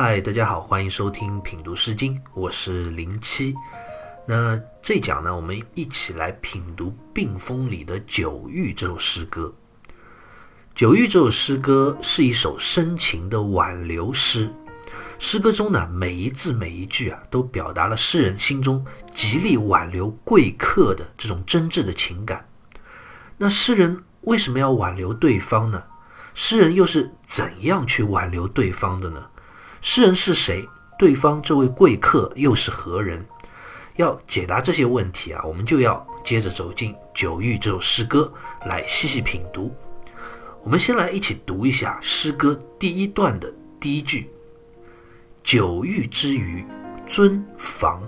嗨，大家好，欢迎收听品读诗经，我是零七。那这讲呢，我们一起来品读《病风》里的《九域》这首诗歌。《九域》这首诗歌是一首深情的挽留诗，诗歌中呢，每一字每一句啊，都表达了诗人心中极力挽留贵客的这种真挚的情感。那诗人为什么要挽留对方呢？诗人又是怎样去挽留对方的呢？诗人是谁？对方这位贵客又是何人？要解答这些问题啊，我们就要接着走进《九域》这首诗歌来细细品读。我们先来一起读一下诗歌第一段的第一句：“九域之余，尊房。”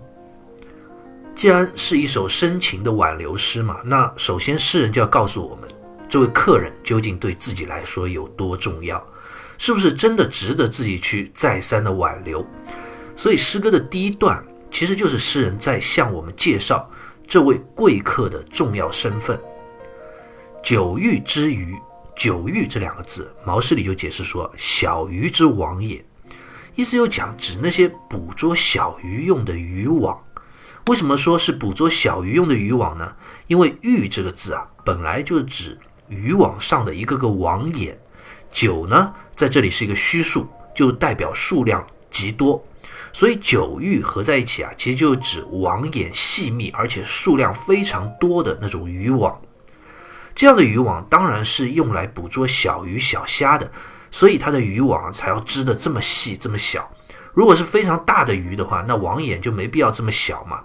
既然是一首深情的挽留诗嘛，那首先诗人就要告诉我们，这位客人究竟对自己来说有多重要，是不是真的值得自己去再三的挽留？所以诗歌的第一段。其实就是诗人在向我们介绍这位贵客的重要身份。九域之鱼，九域这两个字，毛诗里就解释说：“小鱼之网也。”意思又讲指那些捕捉小鱼用的渔网。为什么说是捕捉小鱼用的渔网呢？因为“玉”这个字啊，本来就是指渔网上的一个个网眼。九呢，在这里是一个虚数，就代表数量极多。所以九玉合在一起啊，其实就指网眼细密而且数量非常多的那种渔网。这样的渔网当然是用来捕捉小鱼小虾的，所以它的渔网才要织的这么细这么小。如果是非常大的鱼的话，那网眼就没必要这么小嘛。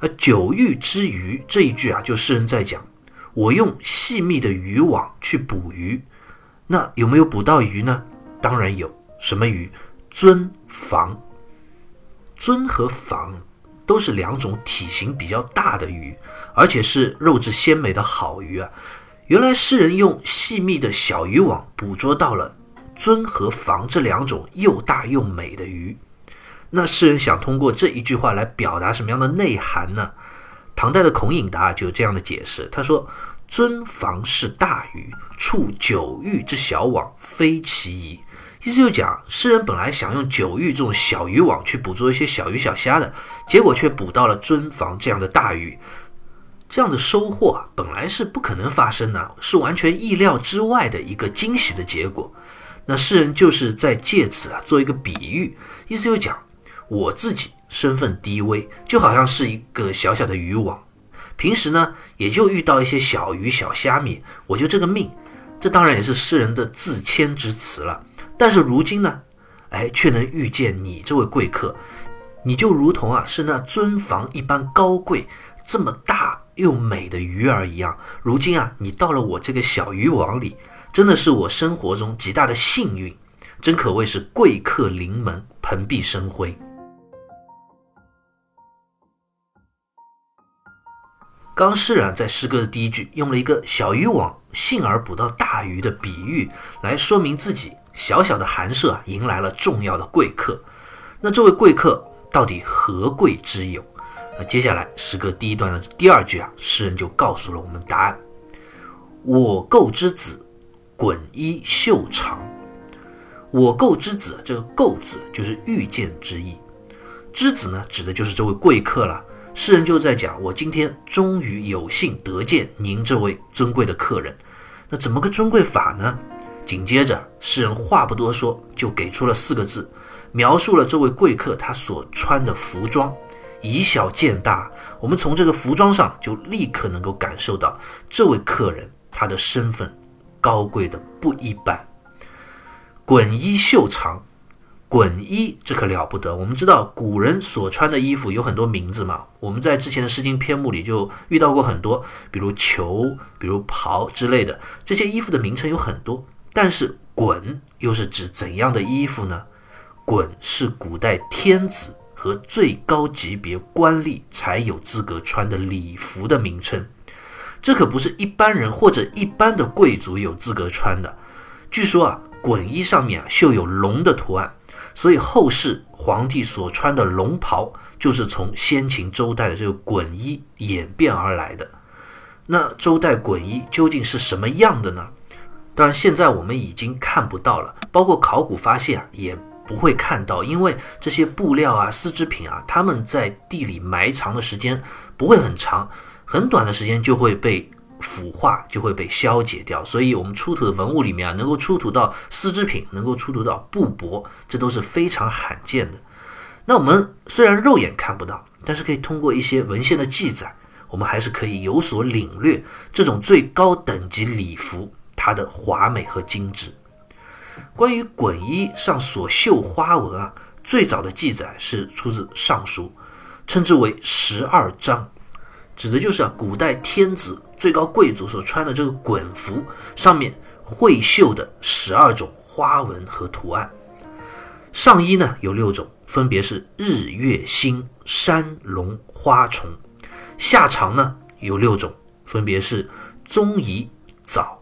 而九玉之鱼这一句啊，就诗人在讲，我用细密的渔网去捕鱼，那有没有捕到鱼呢？当然有，什么鱼？尊房。尊和房都是两种体型比较大的鱼，而且是肉质鲜美的好鱼啊。原来诗人用细密的小渔网捕捉到了尊和房这两种又大又美的鱼。那诗人想通过这一句话来表达什么样的内涵呢？唐代的孔颖达就有这样的解释，他说：“尊房是大鱼，触九域之小网，非其宜。”意思就讲，诗人本来想用九域这种小渔网去捕捉一些小鱼小虾的，结果却捕到了尊房这样的大鱼，这样的收获啊，本来是不可能发生的，是完全意料之外的一个惊喜的结果。那诗人就是在借此啊做一个比喻，意思就讲，我自己身份低微，就好像是一个小小的渔网，平时呢也就遇到一些小鱼小虾米，我就这个命。这当然也是诗人的自谦之词了。但是如今呢，哎，却能遇见你这位贵客，你就如同啊是那尊房一般高贵、这么大又美的鱼儿一样。如今啊，你到了我这个小渔网里，真的是我生活中极大的幸运，真可谓是贵客临门，蓬荜生辉。刚诗人在诗歌的第一句用了一个小渔网幸而捕到大鱼的比喻来说明自己。小小的寒舍迎来了重要的贵客，那这位贵客到底何贵之有？那接下来诗歌第一段的第二句啊，诗人就告诉了我们答案：我构之子，滚衣袖长。我构之子，这个构字就是遇见之意，之子呢，指的就是这位贵客了。诗人就在讲，我今天终于有幸得见您这位尊贵的客人，那怎么个尊贵法呢？紧接着，诗人话不多说，就给出了四个字，描述了这位贵客他所穿的服装。以小见大，我们从这个服装上就立刻能够感受到这位客人他的身份高贵的不一般。滚衣袖长，滚衣这可了不得。我们知道古人所穿的衣服有很多名字嘛，我们在之前的诗经篇目里就遇到过很多，比如裘、比如袍之类的这些衣服的名称有很多。但是衮又是指怎样的衣服呢？衮是古代天子和最高级别官吏才有资格穿的礼服的名称，这可不是一般人或者一般的贵族有资格穿的。据说啊，衮衣上面啊绣有龙的图案，所以后世皇帝所穿的龙袍就是从先秦周代的这个衮衣演变而来的。那周代衮衣究竟是什么样的呢？当然，现在我们已经看不到了，包括考古发现，也不会看到，因为这些布料啊、丝织品啊，它们在地里埋藏的时间不会很长，很短的时间就会被腐化，就会被消解掉。所以，我们出土的文物里面啊，能够出土到丝织品，能够出土到布帛，这都是非常罕见的。那我们虽然肉眼看不到，但是可以通过一些文献的记载，我们还是可以有所领略这种最高等级礼服它的华美和精致。关于衮衣上所绣花纹啊，最早的记载是出自《尚书》，称之为十二章，指的就是啊，古代天子最高贵族所穿的这个衮服上面绘绣的十二种花纹和图案。上衣呢有六种，分别是日月星山龙花虫；下长呢有六种，分别是棕夷枣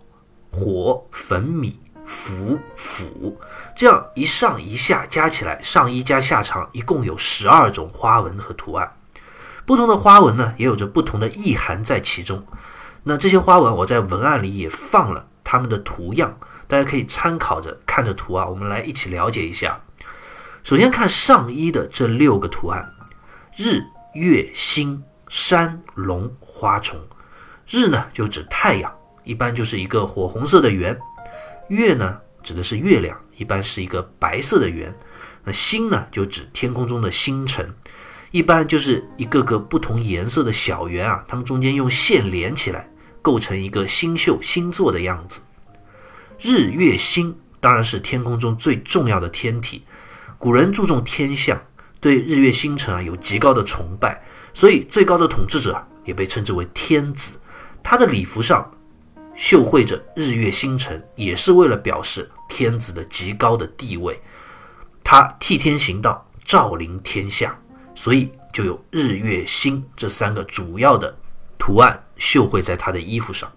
火粉米。服府，这样一上一下加起来，上衣加下长一共有十二种花纹和图案。不同的花纹呢，也有着不同的意涵在其中。那这些花纹，我在文案里也放了它们的图样，大家可以参考着看着图啊，我们来一起了解一下。首先看上衣的这六个图案：日、月、星、山、龙、花、虫。日呢，就指太阳，一般就是一个火红色的圆。月呢，指的是月亮，一般是一个白色的圆。那星呢，就指天空中的星辰，一般就是一个个不同颜色的小圆啊，它们中间用线连起来，构成一个星宿、星座的样子。日月星当然是天空中最重要的天体，古人注重天象，对日月星辰啊有极高的崇拜，所以最高的统治者也被称之为天子。他的礼服上。绣绘着日月星辰，也是为了表示天子的极高的地位。他替天行道，照临天下，所以就有日月星这三个主要的图案绣绘在他的衣服上。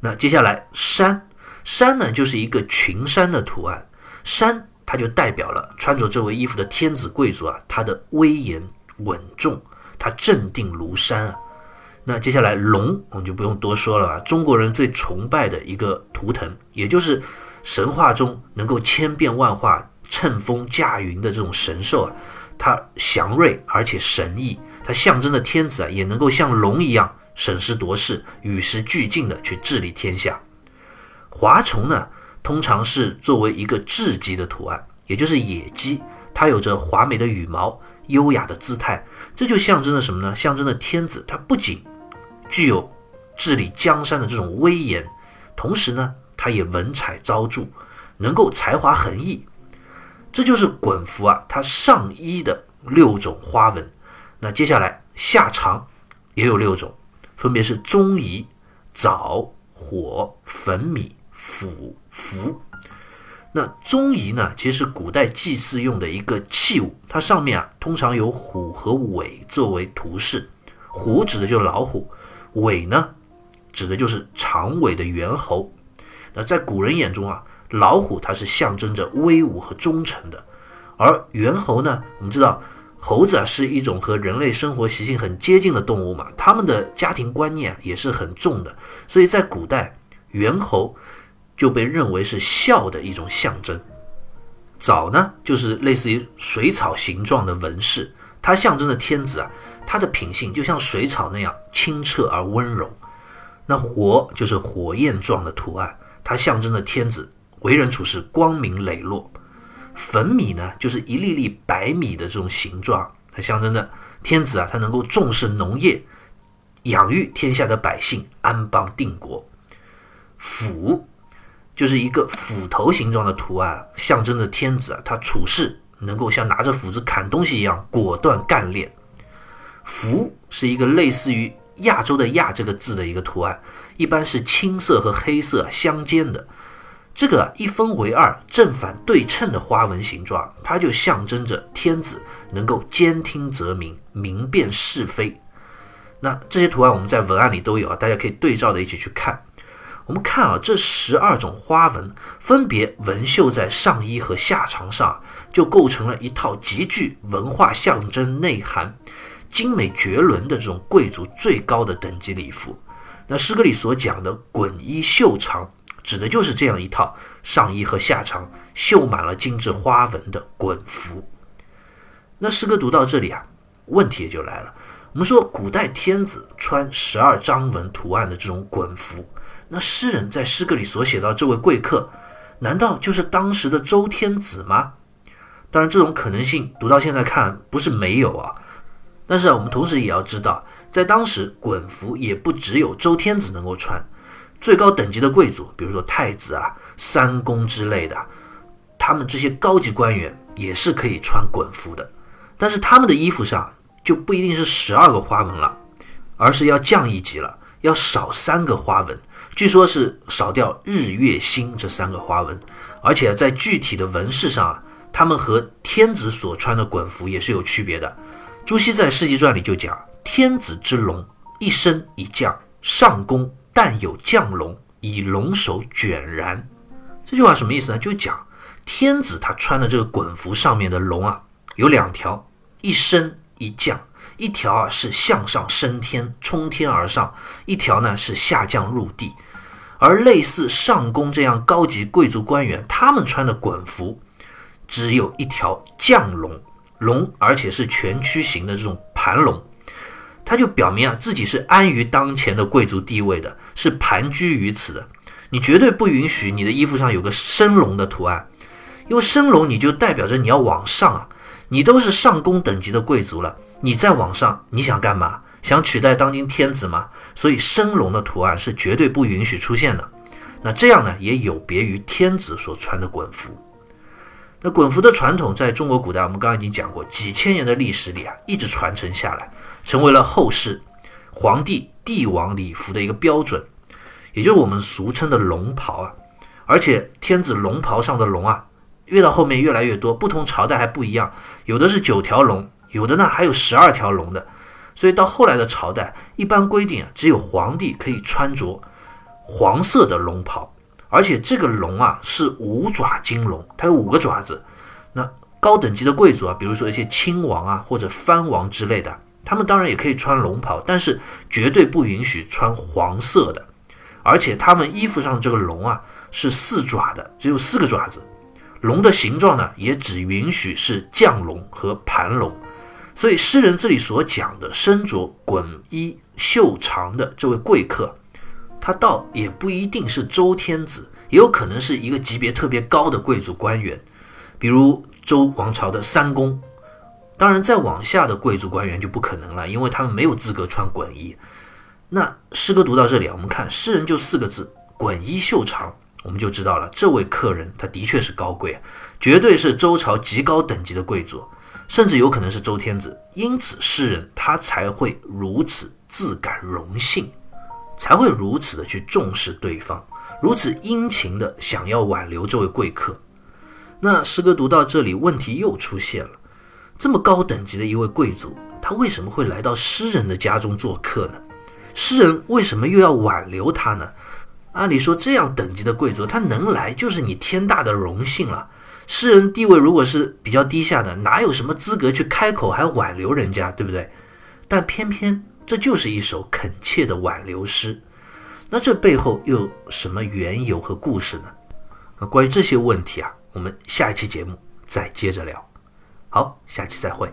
那接下来山，山呢就是一个群山的图案，山它就代表了穿着这位衣服的天子贵族啊，他的威严稳重，他镇定如山啊。那接下来龙，我们就不用多说了吧。中国人最崇拜的一个图腾，也就是神话中能够千变万化、乘风驾云的这种神兽啊，它祥瑞而且神异，它象征的天子啊，也能够像龙一样审时度势、与时俱进的去治理天下。华虫呢，通常是作为一个雉鸡的图案，也就是野鸡，它有着华美的羽毛、优雅的姿态，这就象征着什么呢？象征着天子，它不仅具有治理江山的这种威严，同时呢，他也文采昭著，能够才华横溢。这就是衮服啊，它上衣的六种花纹。那接下来下长也有六种，分别是中夷、枣、火、粉米、腐、符。那中夷呢，其实古代祭祀用的一个器物，它上面啊通常有虎和尾作为图示，虎指的就是老虎。尾呢，指的就是长尾的猿猴。那在古人眼中啊，老虎它是象征着威武和忠诚的，而猿猴呢，我们知道猴子啊是一种和人类生活习性很接近的动物嘛，他们的家庭观念也是很重的，所以在古代，猿猴就被认为是孝的一种象征。枣呢，就是类似于水草形状的纹饰，它象征着天子啊。它的品性就像水草那样清澈而温柔，那火就是火焰状的图案，它象征着天子为人处事光明磊落。粉米呢，就是一粒粒白米的这种形状，它象征着天子啊，他能够重视农业，养育天下的百姓，安邦定国。斧就是一个斧头形状的图案，象征着天子啊，他处事能够像拿着斧子砍东西一样果断干练。符是一个类似于亚洲的“亚”这个字的一个图案，一般是青色和黑色相间的。这个一分为二、正反对称的花纹形状，它就象征着天子能够兼听则明、明辨是非。那这些图案我们在文案里都有啊，大家可以对照的一起去看。我们看啊，这十二种花纹分别纹绣在上衣和下长上，就构成了一套极具文化象征内涵。精美绝伦的这种贵族最高的等级礼服，那诗歌里所讲的“衮衣袖长”，指的就是这样一套上衣和下长绣满了精致花纹的衮服。那诗歌读到这里啊，问题也就来了。我们说古代天子穿十二章纹图案的这种衮服，那诗人在诗歌里所写到这位贵客，难道就是当时的周天子吗？当然，这种可能性读到现在看不是没有啊。但是啊，我们同时也要知道，在当时衮服也不只有周天子能够穿，最高等级的贵族，比如说太子啊、三公之类的，他们这些高级官员也是可以穿衮服的。但是他们的衣服上就不一定是十二个花纹了，而是要降一级了，要少三个花纹。据说是少掉日月星这三个花纹，而且在具体的纹饰上啊。他们和天子所穿的衮服也是有区别的。朱熹在《世纪传》里就讲：“天子之龙，一身一将，上宫但有降龙，以龙首卷然。”这句话什么意思呢？就讲天子他穿的这个衮服上面的龙啊，有两条，一升一降，一条啊是向上升天，冲天而上；一条呢是下降入地。而类似上宫这样高级贵族官员，他们穿的衮服。只有一条降龙，龙而且是全曲形的这种盘龙，它就表明啊自己是安于当前的贵族地位的，是盘踞于此的。你绝对不允许你的衣服上有个升龙的图案，因为升龙你就代表着你要往上啊，你都是上宫等级的贵族了，你再往上你想干嘛？想取代当今天子吗？所以升龙的图案是绝对不允许出现的。那这样呢，也有别于天子所穿的衮服。那衮服的传统在中国古代，我们刚刚已经讲过，几千年的历史里啊，一直传承下来，成为了后世皇帝、帝王礼服的一个标准，也就是我们俗称的龙袍啊。而且天子龙袍上的龙啊，越到后面越来越多，不同朝代还不一样，有的是九条龙，有的呢还有十二条龙的。所以到后来的朝代，一般规定啊，只有皇帝可以穿着黄色的龙袍。而且这个龙啊是五爪金龙，它有五个爪子。那高等级的贵族啊，比如说一些亲王啊或者藩王之类的，他们当然也可以穿龙袍，但是绝对不允许穿黄色的。而且他们衣服上这个龙啊是四爪的，只有四个爪子。龙的形状呢也只允许是将龙和盘龙。所以诗人这里所讲的身着衮衣袖长的这位贵客。他倒也不一定是周天子，也有可能是一个级别特别高的贵族官员，比如周王朝的三公。当然，再往下的贵族官员就不可能了，因为他们没有资格穿衮衣。那诗歌读到这里啊，我们看诗人就四个字：衮衣袖长，我们就知道了，这位客人他的确是高贵，绝对是周朝极高等级的贵族，甚至有可能是周天子。因此，诗人他才会如此自感荣幸。才会如此的去重视对方，如此殷勤的想要挽留这位贵客。那诗歌读到这里，问题又出现了：这么高等级的一位贵族，他为什么会来到诗人的家中做客呢？诗人为什么又要挽留他呢？按理说，这样等级的贵族，他能来就是你天大的荣幸了。诗人地位如果是比较低下的，哪有什么资格去开口还挽留人家，对不对？但偏偏。这就是一首恳切的挽留诗，那这背后又有什么缘由和故事呢？那关于这些问题啊，我们下一期节目再接着聊。好，下期再会。